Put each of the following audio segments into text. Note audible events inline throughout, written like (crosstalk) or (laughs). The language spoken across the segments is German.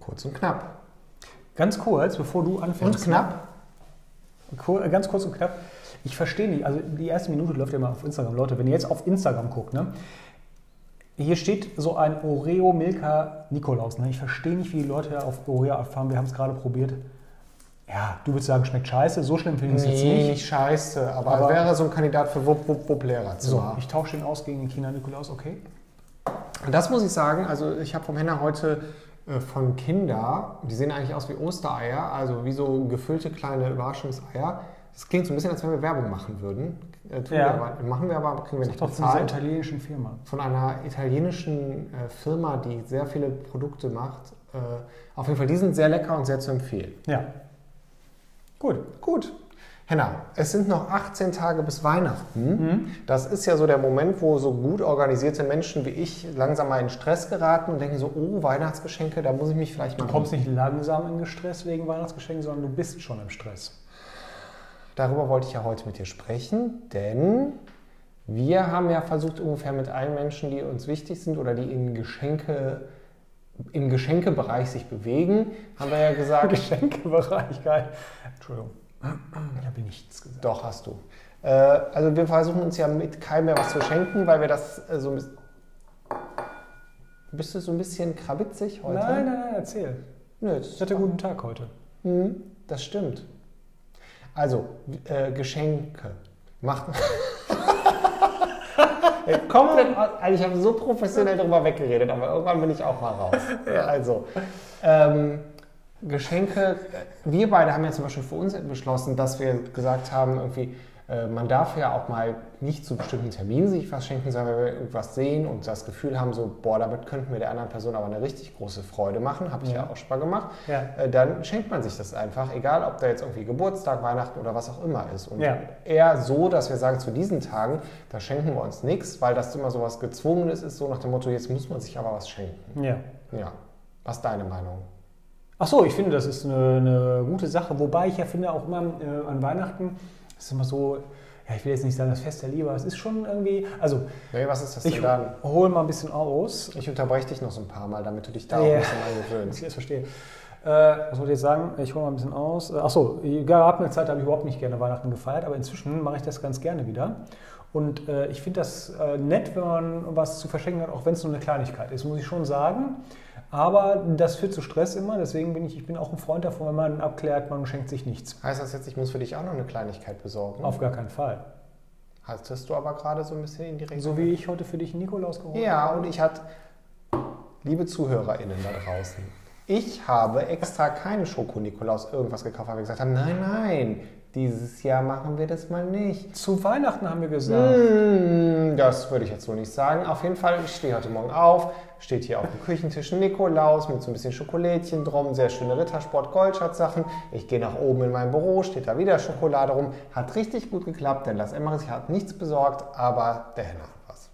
Kurz und knapp. Ganz kurz, bevor du anfängst. Und knapp? Ganz kurz und knapp. Ich verstehe nicht, also die erste Minute läuft ja mal auf Instagram. Leute, wenn ihr jetzt auf Instagram guckt, ne? Hier steht so ein Oreo Milka Nikolaus. Ne? Ich verstehe nicht, wie die Leute auf Oreo abfahren. Wir haben es gerade probiert. Ja, du würdest sagen, schmeckt scheiße. So schlimm finde ich es jetzt Nee, nicht. nicht scheiße, aber, Aber- wäre so ein Kandidat für Wupp, Wupp, Wupp Lehrerzimmer. So, ich tausche den aus gegen den China Nikolaus, okay? Das muss ich sagen, also ich habe vom Henner heute äh, von Kinder, die sehen eigentlich aus wie Ostereier, also wie so gefüllte kleine Überraschungseier. Das klingt so ein bisschen, als wenn wir Werbung machen würden. Äh, Ja. wir aber, machen wir aber, kriegen wir nicht doch von dieser bezahlt. italienischen Firma. Von einer italienischen äh, Firma, die sehr viele Produkte macht. Äh, auf jeden Fall, die sind sehr lecker und sehr zu empfehlen. Ja. Gut. Gut. Henna, es sind noch 18 Tage bis Weihnachten. Mhm. Das ist ja so der Moment, wo so gut organisierte Menschen wie ich langsam mal in Stress geraten und denken so, oh, Weihnachtsgeschenke, da muss ich mich vielleicht mal... Du kommst nicht langsam in Stress wegen Weihnachtsgeschenken, sondern du bist schon im Stress. Darüber wollte ich ja heute mit dir sprechen, denn wir haben ja versucht, ungefähr mit allen Menschen, die uns wichtig sind oder die in Geschenke, im Geschenkebereich sich bewegen, haben wir ja gesagt, (laughs) Geschenkebereich, geil. Entschuldigung. Ich habe nichts gesagt. Doch, hast du. Äh, also wir versuchen uns ja mit keinem mehr was zu schenken, weil wir das äh, so ein bisschen... Bist du so ein bisschen krabitzig heute? Nein, nein, nein, erzähl. Nö, Ich hatte einen guten Tag heute. Hm, das stimmt. Also, äh, Geschenke. Macht... Ey, (laughs) Komplett, also ich habe so professionell darüber weggeredet, aber irgendwann bin ich auch mal raus. Also, ähm, Geschenke, wir beide haben ja zum Beispiel für uns beschlossen, dass wir gesagt haben, irgendwie, äh, man darf ja auch mal nicht zu bestimmten Terminen sich was schenken, sondern wenn wir irgendwas sehen und das Gefühl haben, so, boah, damit könnten wir der anderen Person aber eine richtig große Freude machen, habe ich ja, Ja. auch schon mal gemacht, Ja. äh, dann schenkt man sich das einfach, egal ob da jetzt irgendwie Geburtstag, Weihnachten oder was auch immer ist. Und Ja. eher so, dass wir sagen, zu diesen Tagen, da schenken wir uns nichts, weil das immer so was Gezwungenes ist, so nach dem Motto, jetzt muss man sich aber was schenken. Ja. Ja. Was ist deine Meinung? Ach so, ich finde, das ist eine, eine gute Sache. Wobei ich ja finde, auch immer äh, an Weihnachten ist immer so, ja, ich will jetzt nicht sagen, das Fest der Liebe, aber es ist schon irgendwie, also Nee, was ist das ich denn dann? hole mal ein bisschen aus. Ich unterbreche dich noch so ein paar Mal, damit du dich da auch Ja. ein bisschen (laughs) Ich angewöhnst. jetzt verstehe. Äh, was wollte ich jetzt sagen? Ich hole mal ein bisschen aus. Äh, Ach so, gab eine Zeit, da habe ich überhaupt nicht gerne Weihnachten gefeiert, aber inzwischen mache ich das ganz gerne wieder. Und äh, ich finde das äh, nett, wenn man was zu verschenken hat, auch wenn es nur eine Kleinigkeit ist, muss ich schon sagen. Aber das führt zu Stress immer, deswegen bin ich, ich bin auch ein Freund davon, wenn man abklärt, man schenkt sich nichts. Heißt das jetzt, ich muss für dich auch noch eine Kleinigkeit besorgen? Auf gar keinen Fall. Hattest du aber gerade so ein bisschen in die Richtung? So wie ich heute für dich Nikolaus geholt Ja, und ich hatte, liebe ZuhörerInnen da draußen, ich habe extra keine Schoko-Nikolaus irgendwas gekauft, weil wir gesagt haben, nein, nein, dieses Jahr machen wir das mal nicht. Zu Weihnachten haben wir gesagt. Hm, Das würde ich jetzt so nicht sagen. Auf jeden Fall, ich stehe heute Morgen auf, steht hier auf dem Küchentisch Nikolaus mit so ein bisschen Schokolädchen drum, sehr schöne Rittersport Goldschatz-Sachen. Ich gehe nach oben in mein Büro, steht da wieder Schokolade rum. Hat richtig gut geklappt, denn Lars Emmerich hat nichts besorgt, aber der Henner hat was.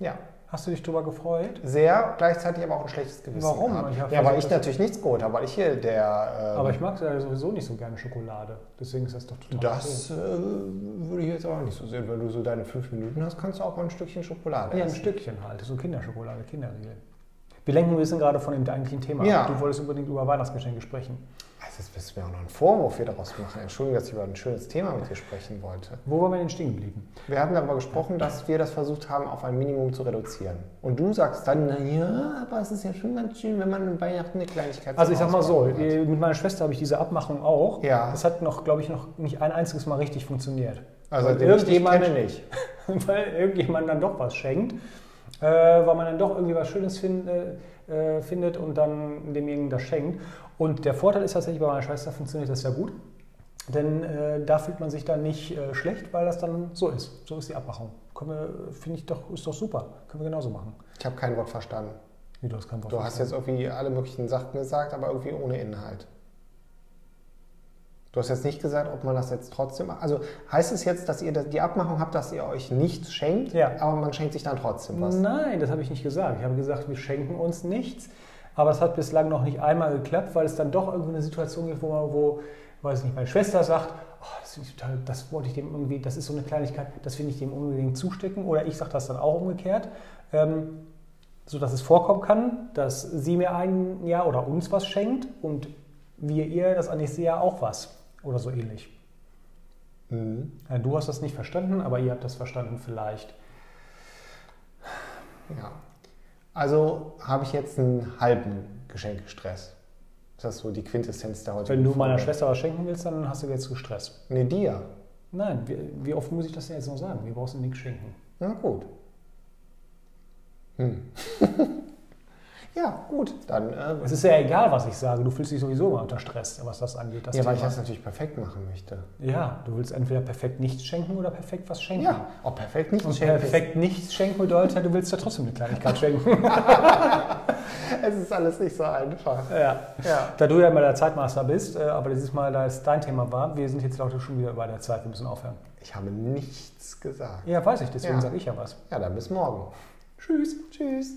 Ja, Hast du dich darüber gefreut? sehr, gleichzeitig aber auch ein schlechtes Gewissen. Warum? hab ja, weil ich natürlich nichts geholt habe, weil ich hier der... ähm, Aber ich mag ja sowieso nicht so gerne Schokolade. Deswegen ist das doch total Das äh, würde ich jetzt auch nicht so sehen. Wenn du so deine fünf Minuten hast, kannst du auch mal ein Stückchen Schokolade Ja, ein essen. Stückchen halt. So Kinderschokolade, Kinderriegel. Wir lenken ein bisschen gerade von dem eigentlichen Thema Ja. ab. Du wolltest unbedingt über Weihnachtsgeschenke sprechen. Also jetzt du mir auch noch einen Vorwurf hier daraus machen. Entschuldigung, dass ich über ein schönes Thema mit dir sprechen wollte. Wo waren wir denn stehen geblieben? Wir hatten darüber gesprochen, dass wir das versucht haben, auf ein Minimum zu reduzieren. Und du sagst dann, na ja, aber es ist ja schon ganz schön, wenn man an Weihnachten eine Kleinigkeit Also ich sag mal so, hat. mit meiner Schwester habe ich diese Abmachung auch. Ja. Das hat noch, glaube ich, noch nicht ein einziges Mal richtig funktioniert. Also Weil ich irgendjemand- kenne nicht. (laughs) weil irgendjemand dann doch was schenkt, äh, weil man dann doch irgendwie was Schönes find, äh, äh, findet und dann demjenigen das schenkt. Und der Vorteil ist tatsächlich, bei meiner Schwester funktioniert das ja gut, denn äh, da fühlt man sich dann nicht äh, schlecht, weil das dann so ist. So ist die Abmachung. Finde ich doch, ist doch super. Können wir genauso machen. Ich habe kein Wort verstanden. Wie du hast kein Wort Du hast jetzt irgendwie alle möglichen Sachen gesagt, aber irgendwie ohne Inhalt. Du hast jetzt nicht gesagt, ob man das jetzt trotzdem. Also heißt es jetzt, dass ihr die Abmachung habt, dass ihr euch nichts schenkt, Ja. aber man schenkt sich dann trotzdem was? Nein, das habe ich nicht gesagt. Ich habe gesagt, wir schenken uns nichts. Aber es hat bislang noch nicht einmal geklappt, weil es dann doch irgendwie eine Situation gibt, wo, man, wo weiß nicht, meine Schwester sagt, oh, das, total, das wollte ich dem irgendwie, das ist so eine Kleinigkeit, das finde ich dem unbedingt zustecken. Oder ich sage das dann auch umgekehrt. Ähm, sodass es vorkommen kann, dass sie mir ein Jahr oder uns was schenkt und wir ihr das nächste Jahr auch was oder so ähnlich. Mhm. Ja, du hast das nicht verstanden, aber ihr habt das verstanden vielleicht. Ja. Also habe ich jetzt einen halben Geschenkestress. Ist das so die Quintessenz der heutigen Wenn du meiner Folge? Schwester was schenken willst, dann hast du jetzt gestresst. Nee, dir. Nein, wie, wie oft muss ich das denn jetzt noch sagen? Wir brauchst du nichts schenken. Na gut. Hm. (laughs) ja, gut. Dann, äh, Es ist ja egal, was ich sage. Du fühlst dich sowieso immer unter Stress, was das angeht. Das ja, weil ich Thema. das natürlich perfekt machen möchte. ja, du willst entweder perfekt nichts schenken oder perfekt was schenken. Ja, auch perfekt nicht. Und schenken. perfekt nichts schenken bedeutet, du willst ja trotzdem eine Kleinigkeit (laughs) schenken. Es ist alles nicht so einfach. ja. Ja. Da du ja mal der Zeitmaster bist, äh, aber dieses Mal, da es dein Thema war, wir sind jetzt Leute schon wieder bei der Zeit, wir müssen aufhören. Ich habe nichts gesagt. Ja, weiß ich, deswegen Ja. sage ich ja was. Ja, dann bis morgen. Tschüss. Tschüss.